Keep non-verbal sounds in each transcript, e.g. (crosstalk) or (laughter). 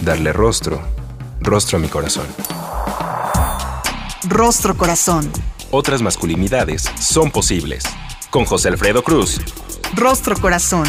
darle rostro, rostro a mi corazón. Rostro Corazón. Otras masculinidades son posibles. Con José Alfredo Cruz. Rostro Corazón.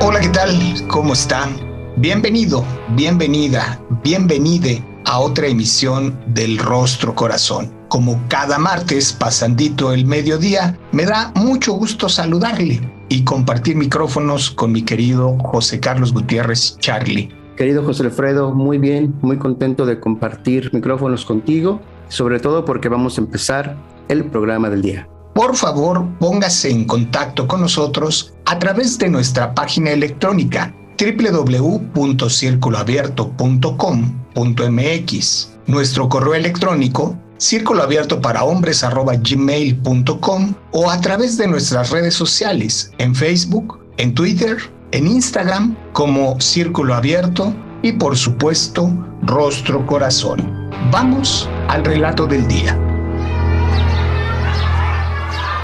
Hola, ¿qué tal? ¿Cómo están? Bienvenido, bienvenida, bienvenide a otra emisión del Rostro Corazón. Como cada martes, pasandito el mediodía, me da mucho gusto saludarle y compartir micrófonos con mi querido José Carlos Gutiérrez Charlie. Querido José Alfredo, muy bien, muy contento de compartir micrófonos contigo, sobre todo porque vamos a empezar el programa del día. Por favor, póngase en contacto con nosotros a través de nuestra página electrónica www.circuloabierto.com.mx, nuestro correo electrónico círculo abierto para hombres gmail.com o a través de nuestras redes sociales en Facebook, en Twitter, en Instagram como Círculo Abierto y por supuesto Rostro Corazón. Vamos al relato del día.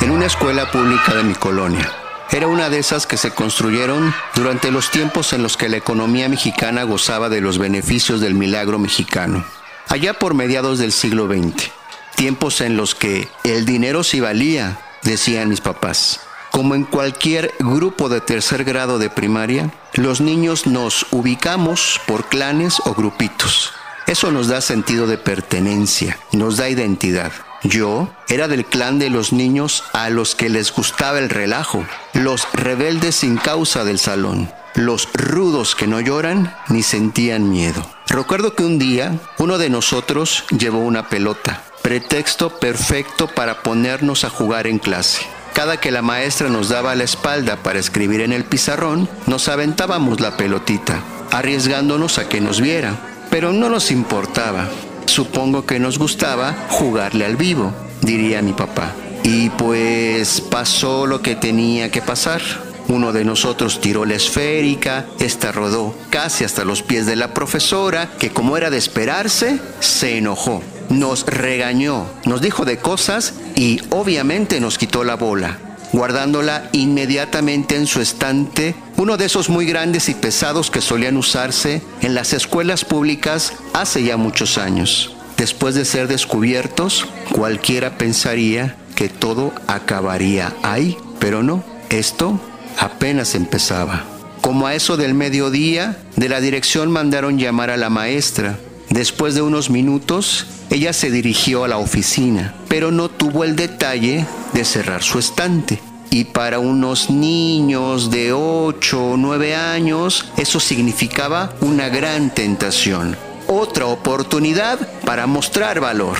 En una escuela pública de mi colonia. Era una de esas que se construyeron durante los tiempos en los que la economía mexicana gozaba de los beneficios del milagro mexicano allá por mediados del siglo XX, tiempos en los que el dinero sí valía, decían mis papás. Como en cualquier grupo de tercer grado de primaria, los niños nos ubicamos por clanes o grupitos. Eso nos da sentido de pertenencia, nos da identidad. Yo era del clan de los niños a los que les gustaba el relajo, los rebeldes sin causa del salón los rudos que no lloran ni sentían miedo. Recuerdo que un día uno de nosotros llevó una pelota, pretexto perfecto para ponernos a jugar en clase. Cada que la maestra nos daba la espalda para escribir en el pizarrón, nos aventábamos la pelotita, arriesgándonos a que nos viera. Pero no nos importaba. Supongo que nos gustaba jugarle al vivo, diría mi papá. Y pues pasó lo que tenía que pasar. Uno de nosotros tiró la esférica, esta rodó casi hasta los pies de la profesora, que como era de esperarse, se enojó. Nos regañó, nos dijo de cosas y obviamente nos quitó la bola, guardándola inmediatamente en su estante, uno de esos muy grandes y pesados que solían usarse en las escuelas públicas hace ya muchos años. Después de ser descubiertos, cualquiera pensaría que todo acabaría ahí, pero no, esto apenas empezaba. Como a eso del mediodía, de la dirección mandaron llamar a la maestra. Después de unos minutos, ella se dirigió a la oficina, pero no tuvo el detalle de cerrar su estante. Y para unos niños de 8 o 9 años, eso significaba una gran tentación. Otra oportunidad para mostrar valor.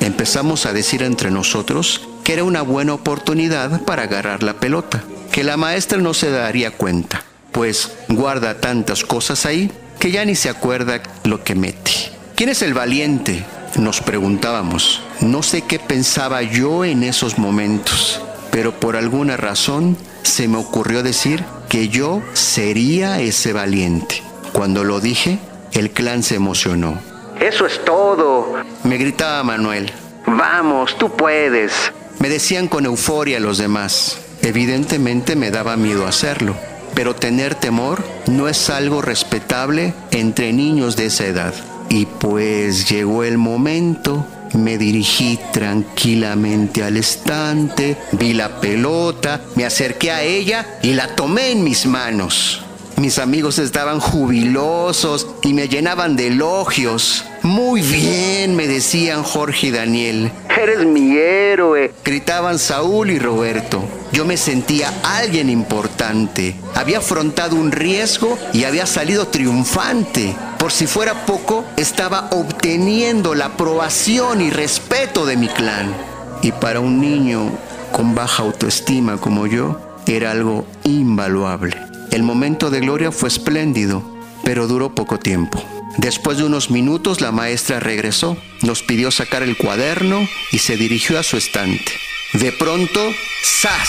Empezamos a decir entre nosotros que era una buena oportunidad para agarrar la pelota que la maestra no se daría cuenta, pues guarda tantas cosas ahí que ya ni se acuerda lo que mete. ¿Quién es el valiente? Nos preguntábamos. No sé qué pensaba yo en esos momentos, pero por alguna razón se me ocurrió decir que yo sería ese valiente. Cuando lo dije, el clan se emocionó. Eso es todo, me gritaba Manuel. Vamos, tú puedes. Me decían con euforia los demás. Evidentemente me daba miedo hacerlo, pero tener temor no es algo respetable entre niños de esa edad. Y pues llegó el momento, me dirigí tranquilamente al estante, vi la pelota, me acerqué a ella y la tomé en mis manos. Mis amigos estaban jubilosos y me llenaban de elogios. Muy bien, me decían Jorge y Daniel. Eres mi héroe, gritaban Saúl y Roberto. Yo me sentía alguien importante. Había afrontado un riesgo y había salido triunfante. Por si fuera poco, estaba obteniendo la aprobación y respeto de mi clan. Y para un niño con baja autoestima como yo, era algo invaluable. El momento de gloria fue espléndido, pero duró poco tiempo. Después de unos minutos la maestra regresó, nos pidió sacar el cuaderno y se dirigió a su estante. De pronto, ¡zas!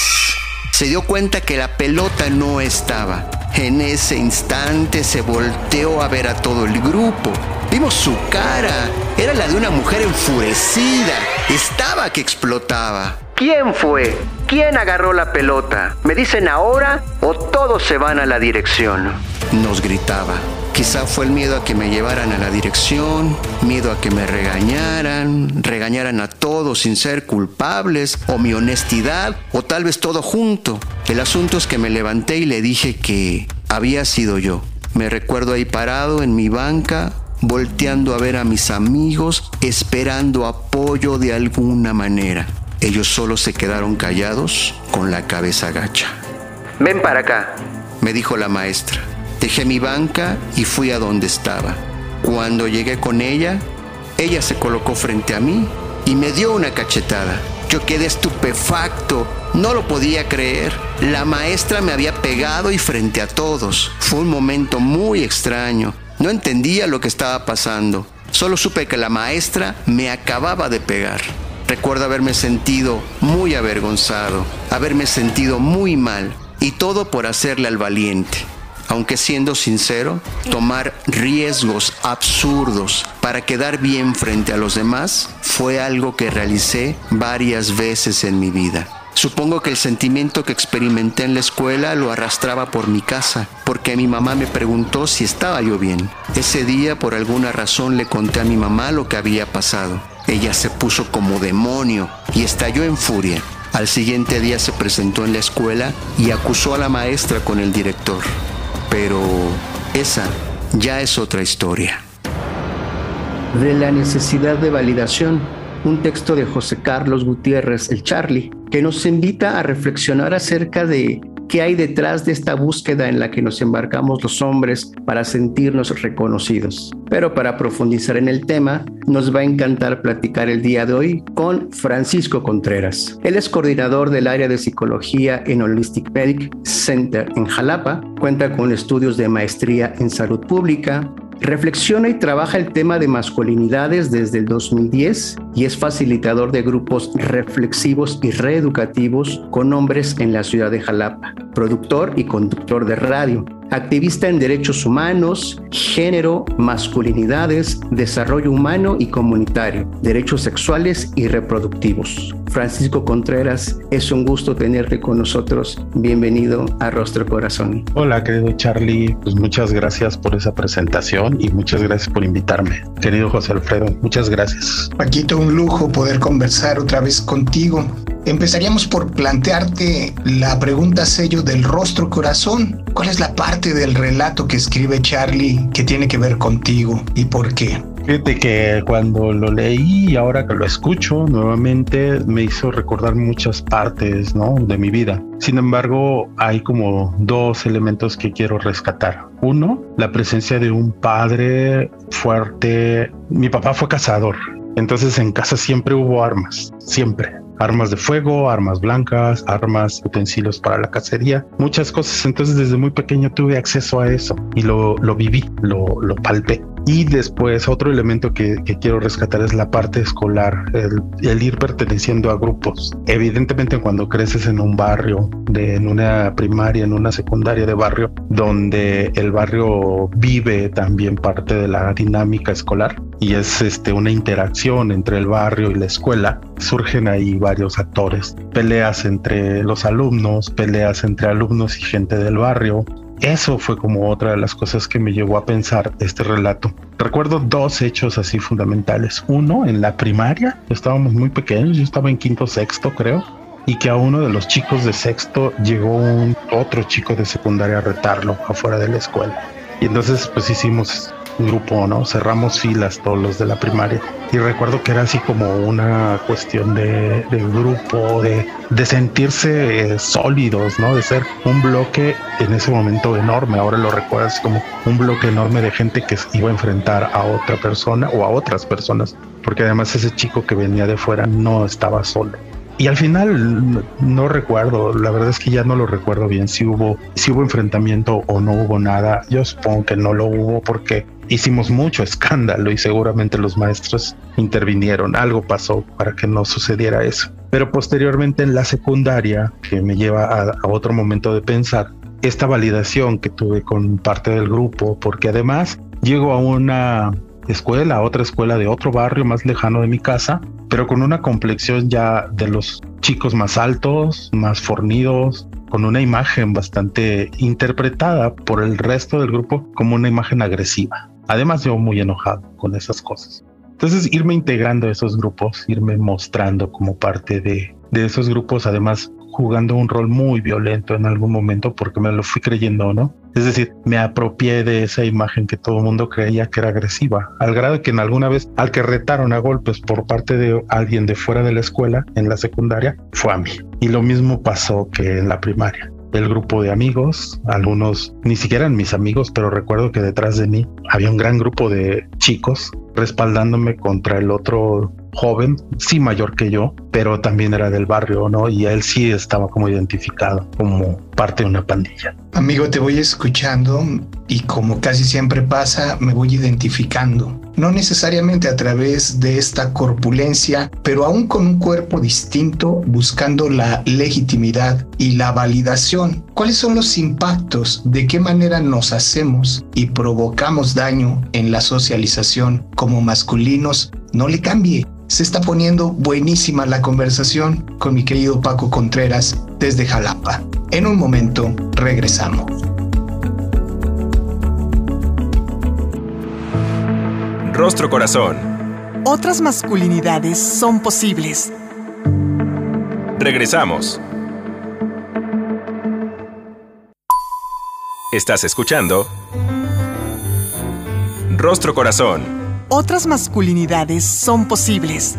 Se dio cuenta que la pelota no estaba. En ese instante se volteó a ver a todo el grupo. Vimos su cara. Era la de una mujer enfurecida. Estaba que explotaba. ¿Quién fue? ¿Quién agarró la pelota? ¿Me dicen ahora o todos se van a la dirección? Nos gritaba. Quizá fue el miedo a que me llevaran a la dirección, miedo a que me regañaran, regañaran a todos sin ser culpables, o mi honestidad, o tal vez todo junto. El asunto es que me levanté y le dije que había sido yo. Me recuerdo ahí parado en mi banca, volteando a ver a mis amigos, esperando apoyo de alguna manera. Ellos solo se quedaron callados con la cabeza gacha. Ven para acá, me dijo la maestra. Dejé mi banca y fui a donde estaba. Cuando llegué con ella, ella se colocó frente a mí y me dio una cachetada. Yo quedé estupefacto, no lo podía creer. La maestra me había pegado y frente a todos. Fue un momento muy extraño. No entendía lo que estaba pasando. Solo supe que la maestra me acababa de pegar. Recuerdo haberme sentido muy avergonzado, haberme sentido muy mal, y todo por hacerle al valiente aunque siendo sincero, tomar riesgos absurdos para quedar bien frente a los demás fue algo que realicé varias veces en mi vida. Supongo que el sentimiento que experimenté en la escuela lo arrastraba por mi casa, porque mi mamá me preguntó si estaba yo bien. Ese día por alguna razón le conté a mi mamá lo que había pasado. Ella se puso como demonio y estalló en furia. Al siguiente día se presentó en la escuela y acusó a la maestra con el director pero esa ya es otra historia. De la necesidad de validación, un texto de José Carlos Gutiérrez, el Charlie, que nos invita a reflexionar acerca de qué hay detrás de esta búsqueda en la que nos embarcamos los hombres para sentirnos reconocidos. Pero para profundizar en el tema, nos va a encantar platicar el día de hoy con Francisco Contreras. Él es coordinador del área de psicología en Holistic Medic Center en Jalapa, cuenta con estudios de maestría en salud pública, Reflexiona y trabaja el tema de masculinidades desde el 2010 y es facilitador de grupos reflexivos y reeducativos con hombres en la ciudad de Jalapa, productor y conductor de radio activista en derechos humanos, género, masculinidades, desarrollo humano y comunitario, derechos sexuales y reproductivos. Francisco Contreras, es un gusto tenerte con nosotros. Bienvenido a Rostro Corazón. Hola, querido Charlie. Pues muchas gracias por esa presentación y muchas gracias por invitarme. Querido José Alfredo, muchas gracias. Paquito, un lujo poder conversar otra vez contigo. Empezaríamos por plantearte la pregunta sello del rostro corazón. ¿Cuál es la parte del relato que escribe Charlie que tiene que ver contigo y por qué? Fíjate que cuando lo leí y ahora que lo escucho nuevamente me hizo recordar muchas partes ¿no? de mi vida. Sin embargo, hay como dos elementos que quiero rescatar. Uno, la presencia de un padre fuerte. Mi papá fue cazador, entonces en casa siempre hubo armas, siempre armas de fuego, armas blancas, armas, utensilios para la cacería, muchas cosas. Entonces desde muy pequeño tuve acceso a eso y lo, lo viví, lo, lo palpé. Y después otro elemento que, quiero rescatar es la parte escolar, el, ir perteneciendo a grupos. Evidentemente cuando creces en un barrio, en una primaria, en una secundaria de barrio, donde el barrio vive también parte de la dinámica escolar y es este, una interacción entre el barrio y la escuela, surgen ahí varios actores, peleas entre los alumnos, peleas entre alumnos y gente del barrio, eso fue como otra de las cosas que me llevó a pensar este relato. Recuerdo dos hechos así fundamentales. Uno, en la primaria, estábamos muy pequeños, yo estaba en quinto, sexto creo, y que a uno de los chicos de sexto llegó un otro chico de secundaria a retarlo afuera de la escuela. Y entonces pues hicimos grupo, ¿no? Cerramos filas todos los de la primaria. Y recuerdo que era así como una cuestión de, grupo, de, sentirse eh, sólidos, ¿no? De ser un bloque en ese momento enorme. Ahora lo recuerdas como un bloque enorme de gente que iba a enfrentar a otra persona o a otras personas. Porque además ese chico que venía de fuera no estaba solo Y al final no, recuerdo, la verdad es que ya no lo recuerdo bien si hubo, si hubo enfrentamiento o no hubo nada. Yo supongo que no lo hubo porque hicimos mucho (laughs) escándalo y seguramente los maestros intervinieron. Algo pasó para que no sucediera eso. Pero posteriormente en la secundaria, que me lleva a, otro momento de pensar, esta validación que tuve con parte del grupo, porque además llego a una escuela, a otra escuela de otro barrio más lejano de mi casa, pero con una complexión ya de los chicos más altos, más fornidos, con una imagen bastante interpretada por el resto del grupo como una imagen agresiva. Además, yo muy enojado con esas cosas. Entonces, irme integrando a esos grupos, irme mostrando como parte de, de esos grupos, además jugando un rol muy violento en algún momento porque me lo fui creyendo, ¿no? Es decir, me apropié de esa imagen que todo el mundo creía que era agresiva, al grado que en alguna vez al que retaron a golpes por parte de alguien de fuera de la escuela, en la secundaria, fue a mí. Y lo mismo pasó que en la primaria el grupo de amigos, algunos ni siquiera eran mis amigos, pero recuerdo que detrás de mí había un gran grupo de chicos respaldándome contra el otro joven, sí mayor que yo, pero también era del barrio, ¿no? Y él sí estaba como identificado como parte de una pandilla. Amigo, te voy escuchando y como casi siempre pasa, me voy identificando. No necesariamente a través de esta corpulencia, pero aún con un cuerpo distinto, buscando la legitimidad y la validación. ¿Cuáles son los impactos? ¿De qué manera nos hacemos y provocamos daño en la socialización como masculinos? No le cambie. Se está poniendo buenísima la conversación con mi querido Paco Contreras desde Jalapa. En un momento regresamos. Rostro Corazón. Otras masculinidades son posibles. Regresamos. Estás escuchando Rostro Corazón. Otras masculinidades son posibles.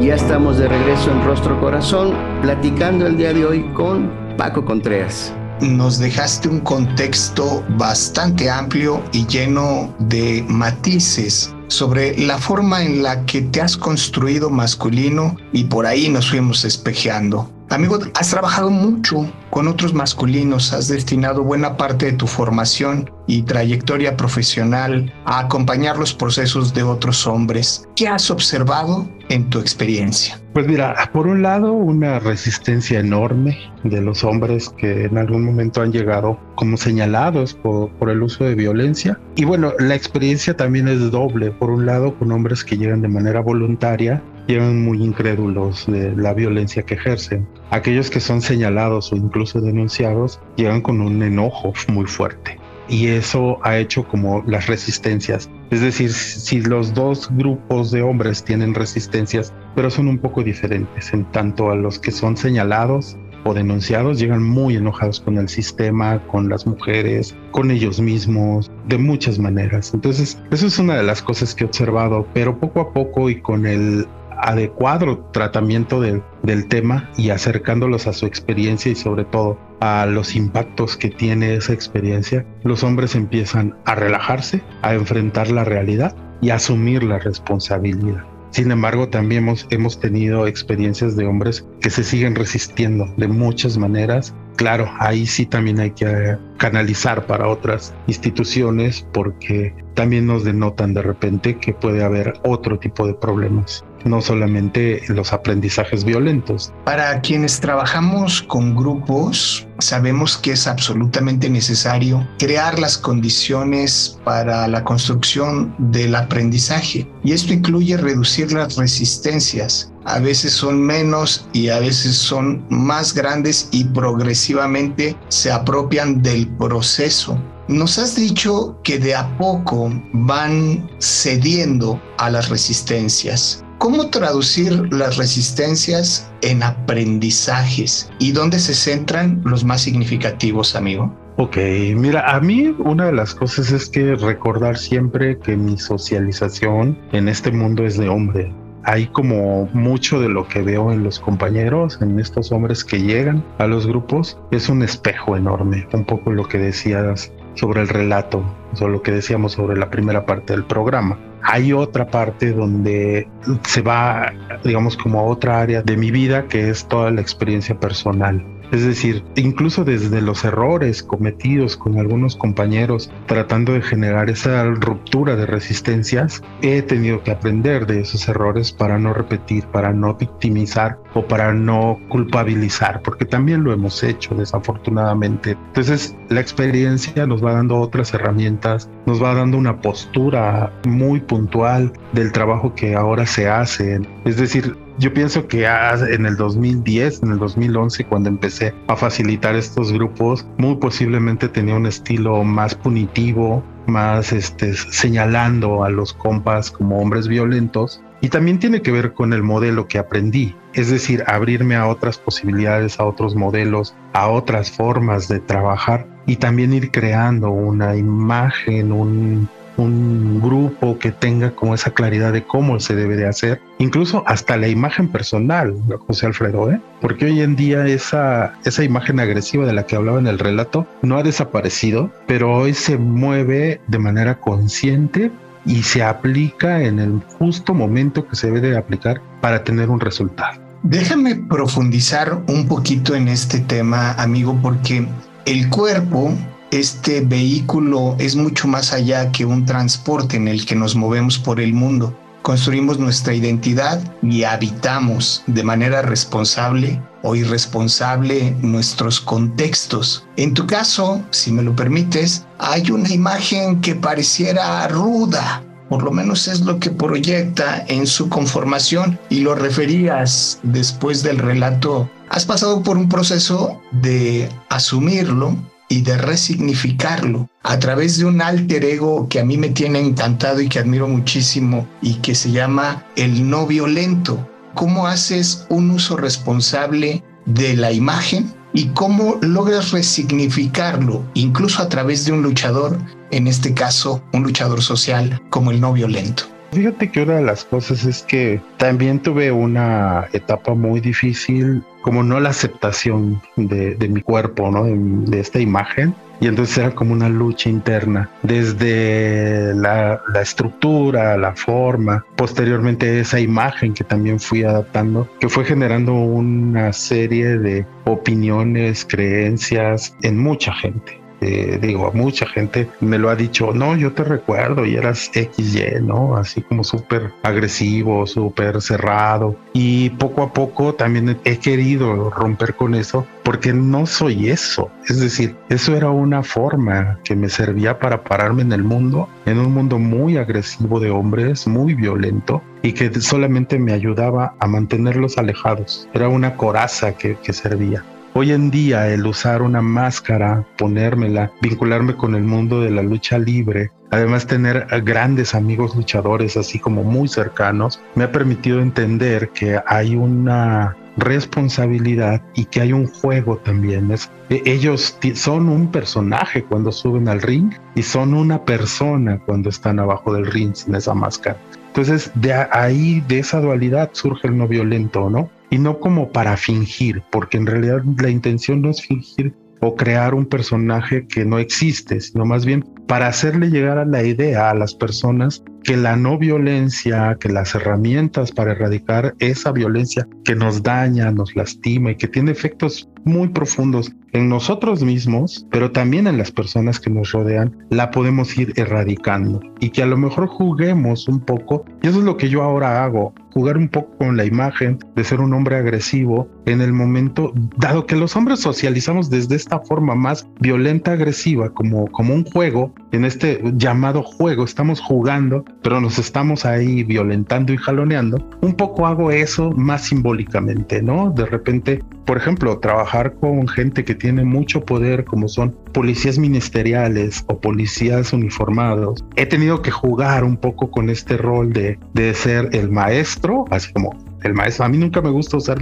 Ya estamos de regreso en Rostro Corazón, platicando el día de hoy con Paco Contreras. Nos dejaste un contexto bastante amplio y lleno de matices sobre la forma en la que te has construido masculino y por ahí nos fuimos espejeando. Amigo, has trabajado mucho con otros masculinos, has destinado buena parte de tu formación y trayectoria profesional a acompañar los procesos de otros hombres. ¿Qué has observado en tu experiencia? Pues mira, por un lado, una resistencia enorme de los hombres que en algún momento han llegado como señalados por, por, el uso de violencia. Y bueno, la experiencia también es doble. Por un lado, con hombres que llegan de manera voluntaria llegan muy incrédulos de la violencia que ejercen. Aquellos que son señalados o incluso denunciados llegan con un enojo muy fuerte. Y eso ha hecho como las resistencias. Es decir, si los dos grupos de hombres tienen resistencias, pero son un poco diferentes en tanto a los que son señalados o denunciados llegan muy enojados con el sistema, con las mujeres, con ellos mismos, de muchas maneras. Entonces, eso es una de las cosas que he observado, pero poco a poco y con el adecuado tratamiento del tema y acercándolos a su experiencia y sobre todo a los impactos que tiene esa experiencia, los hombres empiezan a relajarse, a enfrentar la realidad y a asumir la responsabilidad. Sin embargo, también hemos, hemos tenido experiencias de hombres que se siguen resistiendo de muchas maneras. Claro, ahí sí también hay que canalizar para otras instituciones porque también nos denotan de repente que puede haber otro tipo de problemas no solamente los aprendizajes violentos. Para quienes trabajamos con grupos, sabemos que es absolutamente necesario crear las condiciones para la construcción del aprendizaje y esto incluye reducir las resistencias. A veces son menos y a veces son más grandes y progresivamente se apropian del proceso. Nos has dicho que de a poco van cediendo a las resistencias. ¿Cómo traducir las resistencias en aprendizajes y dónde se centran los más significativos, amigo? Ok, mira, a mí una de las cosas es que recordar siempre que mi socialización en este mundo es de hombre. Hay como mucho de lo que veo en los compañeros, en estos hombres que llegan a los grupos, es un espejo enorme, un poco lo que decías sobre el relato, sobre lo que decíamos sobre la primera parte del programa. Hay otra parte donde se va, digamos, como a otra área de mi vida que es toda la experiencia personal. Es decir, incluso desde los errores cometidos con algunos compañeros tratando de generar esa ruptura de resistencias, he tenido que aprender de esos errores para no repetir, para no victimizar o para no culpabilizar, porque también lo hemos hecho desafortunadamente. Entonces, la experiencia nos va dando otras herramientas, nos va dando una postura muy puntual del trabajo que ahora se hace. Es decir, yo pienso que en el 2010, en el 2011, cuando empecé a facilitar estos grupos, muy posiblemente tenía un estilo más punitivo, más este, señalando a los compas como hombres violentos. Y también tiene que ver con el modelo que aprendí, es decir, abrirme a otras posibilidades, a otros modelos, a otras formas de trabajar y también ir creando una imagen, un, un grupo que tenga como esa claridad de cómo se debe de hacer, incluso hasta la imagen personal, José Alfredo, ¿eh? porque hoy en día esa, esa imagen agresiva de la que hablaba en el relato no ha desaparecido, pero hoy se mueve de manera consciente y se aplica en el justo momento que se debe de aplicar para tener un resultado. Déjame profundizar un poquito en este tema, amigo, porque el cuerpo este vehículo es mucho más allá que un transporte en el que nos movemos por el mundo. Construimos nuestra identidad y habitamos de manera responsable o irresponsable nuestros contextos. En tu caso, si me lo permites, hay una imagen que pareciera ruda, por lo menos es lo que proyecta en su conformación y lo referías después del relato. Has pasado por un proceso de asumirlo, y de resignificarlo a través de un alter ego que a mí me tiene encantado y que admiro muchísimo y que se llama el no violento. ¿Cómo haces un uso responsable de la imagen y cómo logras resignificarlo, incluso a través de un luchador, en este caso un luchador social como el no violento? Fíjate que una de las cosas es que también tuve una etapa muy difícil, como no la aceptación de, mi cuerpo, ¿no? De, esta imagen. Y entonces era como una lucha interna, desde la, la, estructura, la forma, posteriormente esa imagen que también fui adaptando, que fue generando una serie de opiniones, creencias en mucha gente. Eh, digo, mucha gente me lo ha dicho, no, yo te recuerdo y eras XY, ¿no? Así como súper agresivo, súper cerrado. Y poco a poco también he querido romper con eso porque no soy eso. Es decir, eso era una forma que me servía para pararme en el mundo, en un mundo muy agresivo de hombres, muy violento, y que solamente me ayudaba a mantenerlos alejados. Era una coraza que, que servía. Hoy en día el usar una máscara, ponérmela, vincularme con el mundo de la lucha libre, además tener grandes amigos luchadores así como muy cercanos, me ha permitido entender que hay una responsabilidad y que hay un juego también. Es, e, ellos son un personaje cuando suben al ring y son una persona cuando están abajo del ring sin esa máscara. Entonces, de ahí, de esa dualidad surge el no violento, ¿no? Y no como para fingir, porque en realidad la intención no es fingir o crear un personaje que no existe, sino más bien para hacerle llegar a la idea a las personas que la no violencia, que las herramientas para erradicar esa violencia que nos daña, nos lastima y que tiene efectos muy profundos en nosotros mismos, pero también en las personas que nos rodean, la podemos ir erradicando. Y que a lo mejor juguemos un poco, y eso es lo que yo ahora hago, jugar un poco con la imagen de ser un hombre agresivo en el momento, dado que los hombres socializamos desde esta forma más violenta, agresiva, como, como un juego, en este llamado juego, estamos jugando, pero nos estamos ahí violentando y jaloneando, un poco hago eso más simbólicamente, ¿no? De repente, por ejemplo, trabajar con gente que tiene mucho poder, como son policías ministeriales o policías uniformados, he tenido que jugar un poco con este rol de, de ser el maestro, así como el maestro. A mí nunca me gusta usar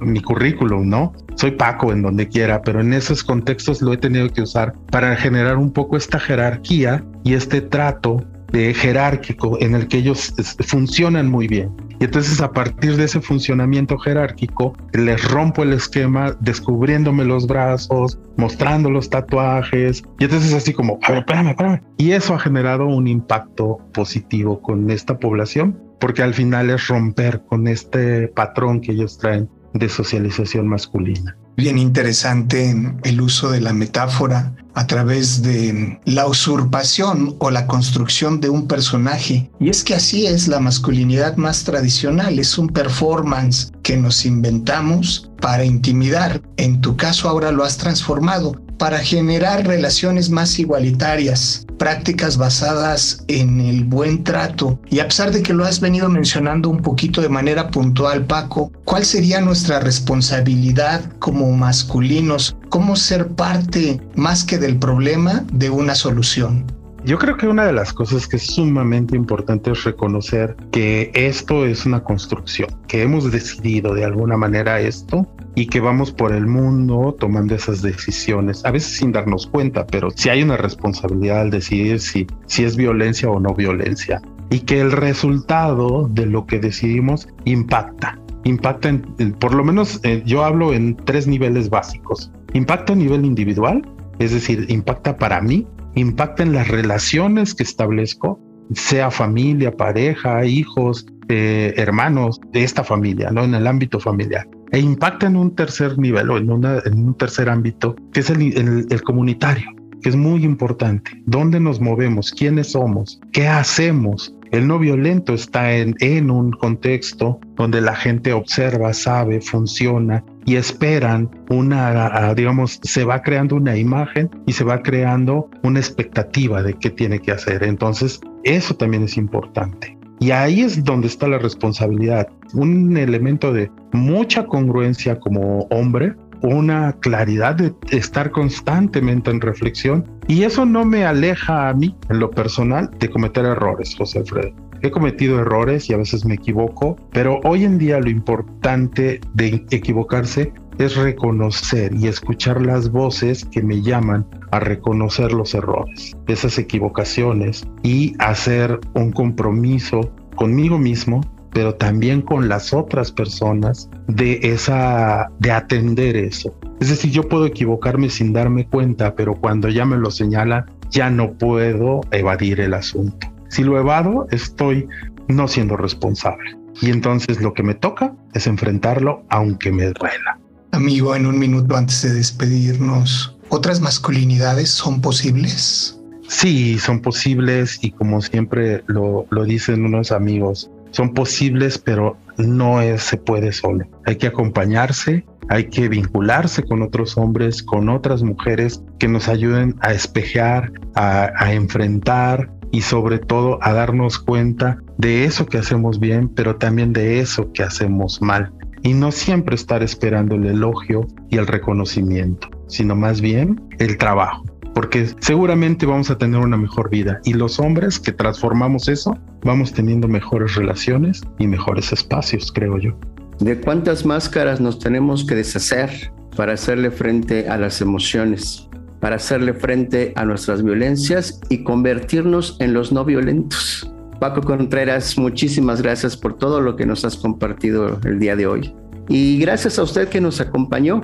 mi currículum, ¿no? Soy Paco en donde quiera, pero en esos contextos lo he tenido que usar para generar un poco esta jerarquía y este trato de jerárquico en el que ellos funcionan muy bien. Y entonces a partir de ese funcionamiento jerárquico, les rompo el esquema descubriéndome los brazos, mostrando los tatuajes. Y entonces así como, a ver, espérame, espérame. Y eso ha generado un impacto positivo con esta población, porque al final es romper con este patrón que ellos traen de socialización masculina bien interesante el uso de la metáfora a través de la usurpación o la construcción de un personaje. Y es que así es la masculinidad más tradicional, es un performance que nos inventamos para intimidar. En tu caso ahora lo has transformado para generar relaciones más igualitarias, prácticas basadas en el buen trato. Y a pesar de que lo has venido mencionando un poquito de manera puntual, Paco, ¿cuál sería nuestra responsabilidad como masculinos? ¿Cómo ser parte más que del problema de una solución? Yo creo que una de las cosas que es sumamente importante es reconocer que esto es una construcción, que hemos decidido de alguna manera esto y que vamos por el mundo tomando esas decisiones, a veces sin darnos cuenta, pero si hay una responsabilidad al decidir si, si es violencia o no violencia y que el resultado de lo que decidimos impacta. Impacta en, por lo menos eh, yo hablo en tres niveles básicos. Impacta a nivel individual, es decir, impacta para mí, impacta en las relaciones que establezco, sea familia, pareja, hijos, eh, hermanos de esta familia, ¿no? En el ámbito familiar e impacta en un tercer nivel o en, un tercer ámbito, que es el, el comunitario, que es muy importante. ¿Dónde nos movemos? ¿Quiénes somos? ¿Qué hacemos? El no violento está en, un contexto donde la gente observa, sabe, funciona y esperan una, digamos, se va creando una imagen y se va creando una expectativa de qué tiene que hacer. Entonces, eso también es importante. Y ahí es donde está la responsabilidad. Un elemento de mucha congruencia como hombre, una claridad de estar constantemente en reflexión. Y eso no me aleja a mí, en lo personal, de cometer errores, José Alfredo. He cometido errores y a veces me equivoco, pero hoy en día lo importante de equivocarse es reconocer y escuchar las voces que me llaman a reconocer los errores, esas equivocaciones y hacer un compromiso conmigo mismo, pero también con las otras personas de esa de atender eso. Es decir, yo puedo equivocarme sin darme cuenta, pero cuando ya me lo señalan, ya no puedo evadir el asunto. Si lo evado, estoy no siendo responsable. Y entonces lo que me toca es enfrentarlo aunque me duela. Amigo, en un minuto antes de despedirnos, ¿otras masculinidades son posibles? Sí, son posibles y como siempre lo, lo dicen unos amigos, son posibles, pero no es, se puede solo. Hay que acompañarse, hay que vincularse con otros hombres, con otras mujeres que nos ayuden a espejear, a, a enfrentar y sobre todo a darnos cuenta de eso que hacemos bien, pero también de eso que hacemos mal y no siempre estar esperando el elogio y el reconocimiento, sino más bien el trabajo, porque seguramente vamos a tener una mejor vida y los hombres que transformamos eso, vamos teniendo mejores relaciones y mejores espacios, creo yo. ¿De cuántas máscaras nos tenemos que deshacer para hacerle frente a las emociones, para hacerle frente a nuestras violencias y convertirnos en los no violentos? Paco Contreras, muchísimas gracias por todo lo que nos has compartido el día de hoy. Y gracias a usted que nos acompañó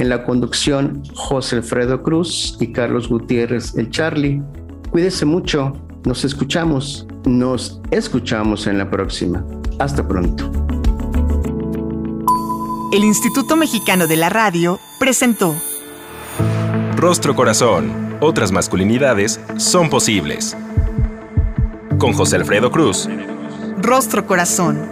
en la conducción José Alfredo Cruz y Carlos Gutiérrez, el Charlie. Cuídese mucho, nos escuchamos, nos escuchamos en la próxima. Hasta pronto. El Instituto Mexicano de la Radio presentó Rostro Corazón. Otras masculinidades son posibles con José Alfredo Cruz. Rostro Corazón